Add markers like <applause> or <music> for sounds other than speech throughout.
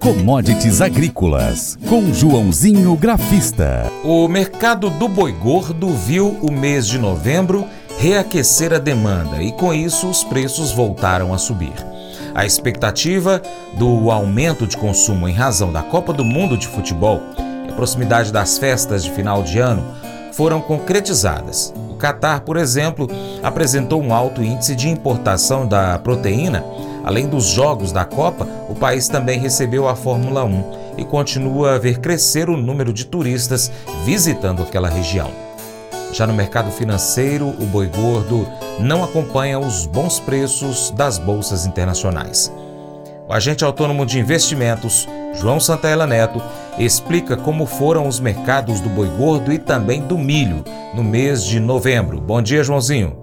Commodities Agrícolas, com Joãozinho Grafista. O mercado do boi gordo viu o mês de novembro reaquecer a demanda e, com isso, os preços voltaram a subir. A expectativa do aumento de consumo em razão da Copa do Mundo de Futebol e a proximidade das festas de final de ano foram concretizadas. O Catar, por exemplo, apresentou um alto índice de importação da proteína. Além dos jogos da Copa, o país também recebeu a Fórmula 1 e continua a ver crescer o número de turistas visitando aquela região. Já no mercado financeiro, o boi gordo não acompanha os bons preços das bolsas internacionais. O agente autônomo de investimentos, João Santaella Neto, explica como foram os mercados do boi gordo e também do milho no mês de novembro. Bom dia, Joãozinho.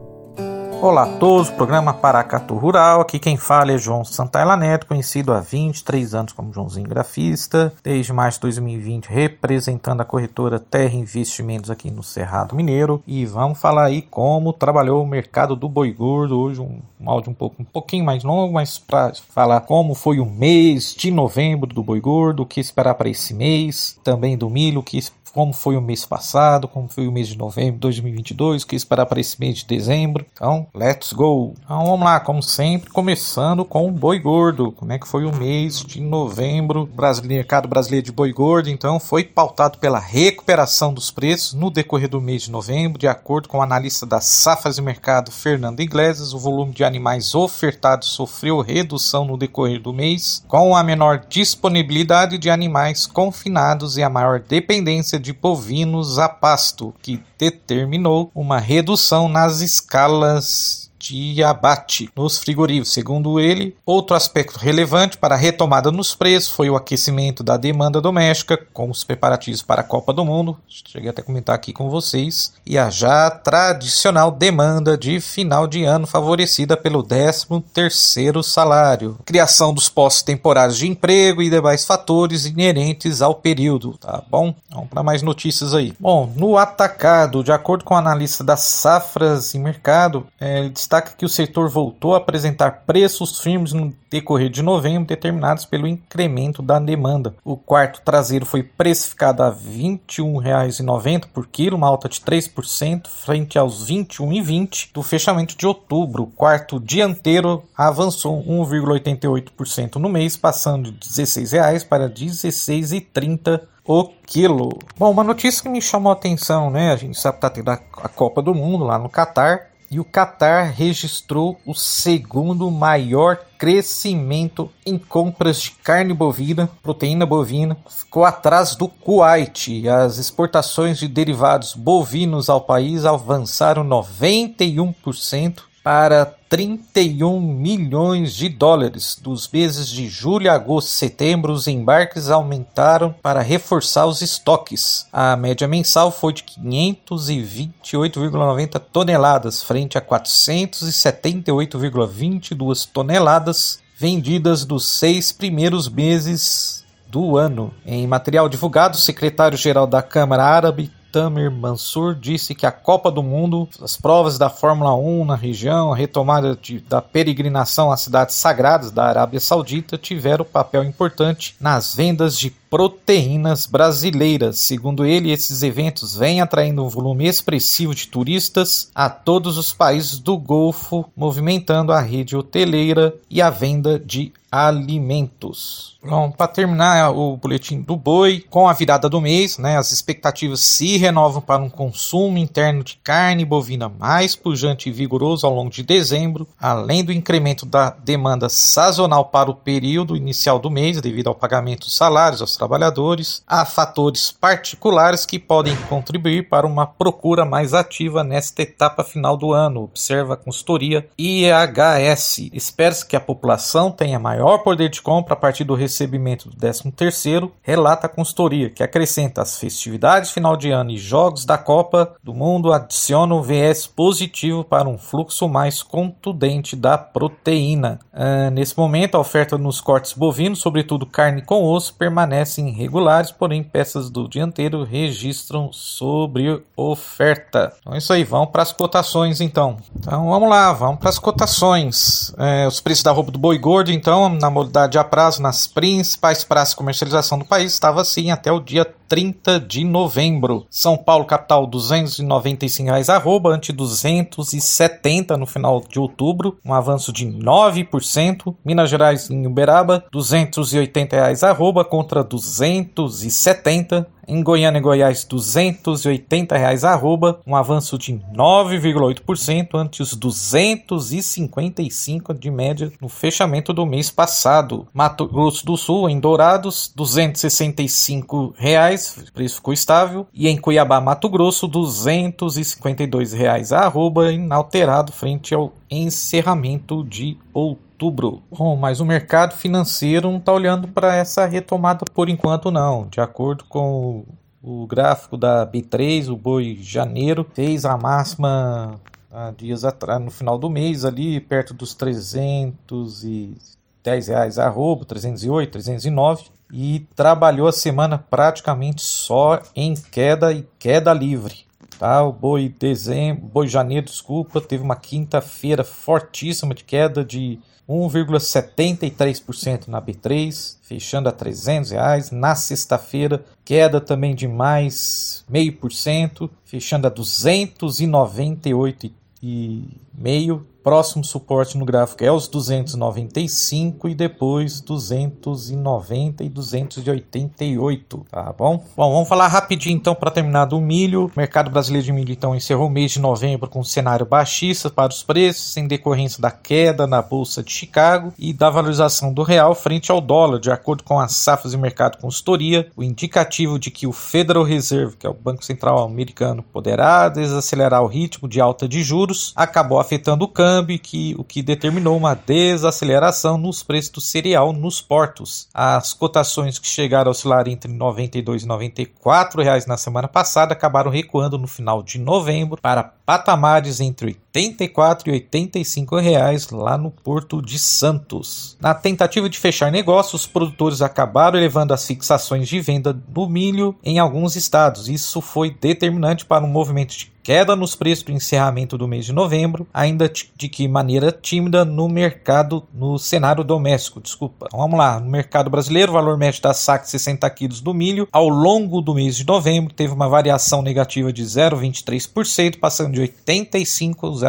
Olá a todos, programa Paracatu Rural. Aqui quem fala é João Santaella Neto, conhecido há 23 anos como Joãozinho Grafista, desde março de 2020 representando a corretora Terra Investimentos aqui no Cerrado Mineiro. E vamos falar aí como trabalhou o mercado do boi gordo. Hoje um, um áudio um, pouco, um pouquinho mais longo, mas para falar como foi o mês de novembro do boi gordo, o que esperar para esse mês, também do milho, o que como foi o mês passado, como foi o mês de novembro de 2022, o que esperar para esse mês de dezembro. Então, let's go! Então vamos lá, como sempre, começando com o boi gordo. Como é que foi o mês de novembro? Brasileiro, mercado brasileiro de boi gordo, então, foi pautado pela recuperação dos preços no decorrer do mês de novembro, de acordo com o analista das safras de mercado Fernando Iglesias, o volume de animais ofertados sofreu redução no decorrer do mês, com a menor disponibilidade de animais confinados e a maior dependência de de bovinos a pasto, que determinou uma redução nas escalas de abate nos frigoríficos. Segundo ele, outro aspecto relevante para a retomada nos preços foi o aquecimento da demanda doméstica, com os preparativos para a Copa do Mundo. Cheguei até a comentar aqui com vocês. E a já tradicional demanda de final de ano favorecida pelo 13º salário. Criação dos postos temporários de emprego e demais fatores inerentes ao período, tá bom? Vamos para mais notícias aí. Bom, no atacado, de acordo com o analista das safras e mercado, é, ele destaca que o setor voltou a apresentar preços firmes no decorrer de novembro, determinados pelo incremento da demanda. O quarto traseiro foi precificado a R$ 21,90 por quilo, uma alta de 3%, frente aos R$ 21,20 do fechamento de outubro. O quarto dianteiro avançou 1,88% no mês, passando de R$ 16,00 para R$ 16,30 o quilo. Bom, uma notícia que me chamou a atenção, né? A gente sabe que tá tendo a Copa do Mundo lá no Catar e o Catar registrou o segundo maior crescimento em compras de carne bovina, proteína bovina, ficou atrás do Kuwait. As exportações de derivados bovinos ao país avançaram 91% para 31 milhões de dólares. Dos meses de julho, agosto e setembro, os embarques aumentaram para reforçar os estoques. A média mensal foi de 528,90 toneladas, frente a 478,22 toneladas vendidas dos seis primeiros meses do ano. Em material divulgado, o secretário-geral da Câmara Árabe, Tamir Mansur disse que a Copa do Mundo, as provas da Fórmula 1 na região, a retomada de, da peregrinação às cidades sagradas da Arábia Saudita tiveram papel importante nas vendas de proteínas brasileiras. Segundo ele, esses eventos vêm atraindo um volume expressivo de turistas a todos os países do Golfo, movimentando a rede hoteleira e a venda de alimentos. Bom, para terminar o boletim do boi, com a virada do mês, né, as expectativas se renovam para um consumo interno de carne bovina mais pujante e vigoroso ao longo de dezembro, além do incremento da demanda sazonal para o período inicial do mês, devido ao pagamento dos salários aos trabalhadores, há fatores particulares que podem contribuir para uma procura mais ativa nesta etapa final do ano, observa a consultoria IHS. Espera-se que a população tenha maior poder de compra a partir do recebimento do 13º, relata a consultoria, que acrescenta as festividades final de ano e jogos da Copa do Mundo adicionam viés positivo para um fluxo mais contundente da proteína. Uh, nesse momento, a oferta nos cortes bovinos, sobretudo carne com osso, permanece permanecem regulares, porém peças do dianteiro registram sobre oferta. Então é isso aí, vamos para as cotações então. Então vamos lá, vamos para as cotações. É, os preços da roupa do boi gordo, então, na modalidade a prazo, nas principais praças de comercialização do país, estava assim até o dia 30 de novembro. São Paulo, capital, 295 reais arroba, ante 270 no final de outubro, um avanço de 9%. Minas Gerais, em Uberaba, 280 reais arroba, contra 270 em Goiânia e Goiás, 280 reais arroba, um avanço de 9,8% ante os 255 de média no fechamento do mês passado. Mato Grosso do Sul, em Dourados, 265 reais, preço ficou estável, e em Cuiabá, Mato Grosso, 252 reais arroba, inalterado frente ao encerramento de outubro outubro. Bom, mas o mercado financeiro não está olhando para essa retomada por enquanto, não. De acordo com o gráfico da B3, o boi janeiro fez a máxima há dias atrás, no final do mês, ali perto dos 310 reais arroba, 308, 309 e trabalhou a semana praticamente só em queda e queda livre. Tá, o boi dezembro, boi janeiro, desculpa, teve uma quinta-feira fortíssima de queda de 1,73% na B3, fechando a 300 reais. Na sexta-feira, queda também de mais meio por cento, fechando a 298,5. Próximo suporte no gráfico é os 295 e depois 290 e 288, tá bom? Bom, vamos falar rapidinho então para terminar do milho. O mercado brasileiro de milho então encerrou o mês de novembro com um cenário baixista para os preços, em decorrência da queda na bolsa de Chicago e da valorização do real frente ao dólar, de acordo com as safras de mercado consultoria, o indicativo de que o Federal Reserve, que é o Banco Central americano, poderá desacelerar o ritmo de alta de juros, acabou afetando o câmbio câmbio que, o que determinou uma desaceleração nos preços do cereal nos portos. As cotações que chegaram a oscilar entre 92 e 94 reais na semana passada acabaram recuando no final de novembro para patamares entre 84 e 85 reais lá no Porto de Santos. Na tentativa de fechar negócios, os produtores acabaram elevando as fixações de venda do milho em alguns estados. Isso foi determinante para um movimento de queda nos preços do encerramento do mês de novembro, ainda de que maneira tímida no mercado, no cenário doméstico, desculpa. Então, vamos lá, no mercado brasileiro, o valor médio da saca de 60 quilos do milho ao longo do mês de novembro teve uma variação negativa de 0,23%, passando de R$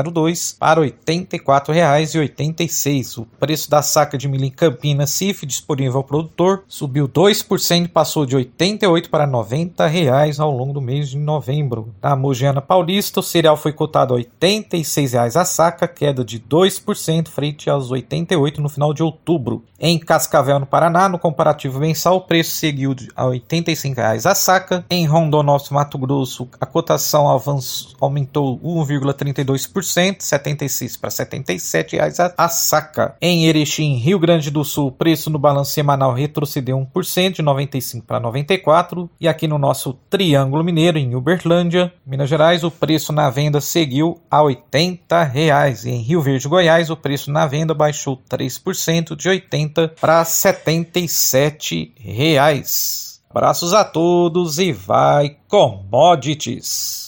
85,02 para R$ 84,86. O preço da saca de milho em Campinas, CIF, disponível ao produtor, subiu 2% e passou de R$ 88 para 90 reais ao longo do mês de novembro. Na Mogiana Paulista, o cereal foi cotado a R$ 86,00 a saca, queda de 2% frente aos R$ 88,00 no final de outubro. Em Cascavel, no Paraná, no comparativo mensal, o preço seguiu a R$ 85,00 a saca. Em Rondonópolis, Mato Grosso, a cotação avançou, aumentou 1,32%, 76 para R$ 77,00 a, a saca. Em Erechim, Rio Grande do Sul, o preço no balanço semanal retrocedeu 1%, de 95 para 94. E aqui no nosso Triângulo Mineiro, em Uberlândia, Minas Gerais, o preço na venda seguiu a 80 reais. E em Rio Verde, Goiás, o preço na venda baixou 3% de 80 para 77 reais. Abraços a todos e vai commodities.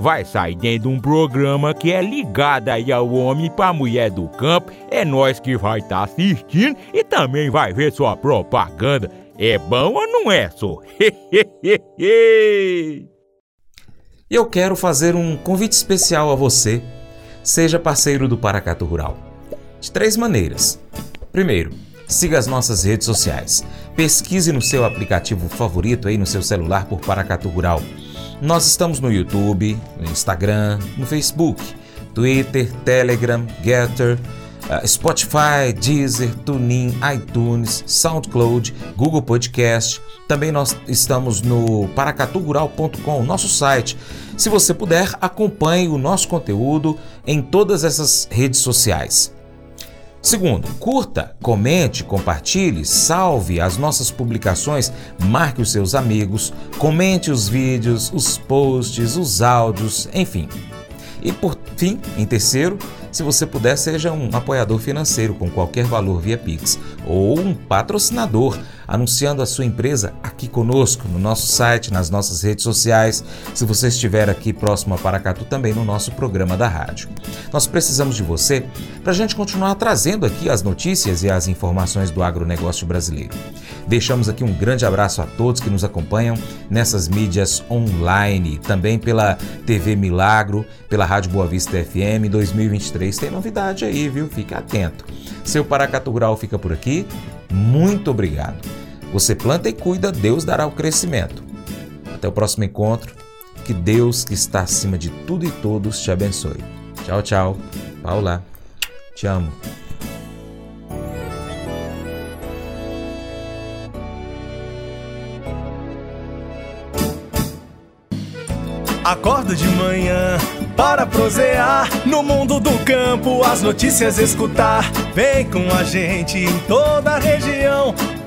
vai sair dentro de um programa que é ligado aí ao homem para a mulher do campo. É nós que vai estar tá assistindo e também vai ver sua propaganda. É bom ou não é, só? <laughs> Eu quero fazer um convite especial a você. Seja parceiro do Paracatu Rural. De três maneiras. Primeiro, siga as nossas redes sociais. Pesquise no seu aplicativo favorito aí no seu celular por Paracatu Rural. Nós estamos no YouTube, no Instagram, no Facebook, Twitter, Telegram, Getter, uh, Spotify, Deezer, TuneIn, iTunes, SoundCloud, Google Podcast. Também nós estamos no paracatugural.com, nosso site. Se você puder, acompanhe o nosso conteúdo em todas essas redes sociais. Segundo, curta, comente, compartilhe, salve as nossas publicações, marque os seus amigos, comente os vídeos, os posts, os áudios, enfim. E por fim, em terceiro, se você puder, seja um apoiador financeiro com qualquer valor via Pix ou um patrocinador anunciando a sua empresa aqui conosco, no nosso site, nas nossas redes sociais, se você estiver aqui próximo a Paracatu, também no nosso programa da rádio. Nós precisamos de você para a gente continuar trazendo aqui as notícias e as informações do agronegócio brasileiro. Deixamos aqui um grande abraço a todos que nos acompanham nessas mídias online, também pela TV Milagro, pela Rádio Boa Vista FM 2023. Tem novidade aí, viu? Fique atento. Seu Paracatu Rural fica por aqui. Muito obrigado. Você planta e cuida, Deus dará o crescimento. Até o próximo encontro. Que Deus, que está acima de tudo e todos, te abençoe. Tchau, tchau. Paula, te amo. Acordo de manhã para prosear no mundo do campo, as notícias escutar. Vem com a gente em toda a região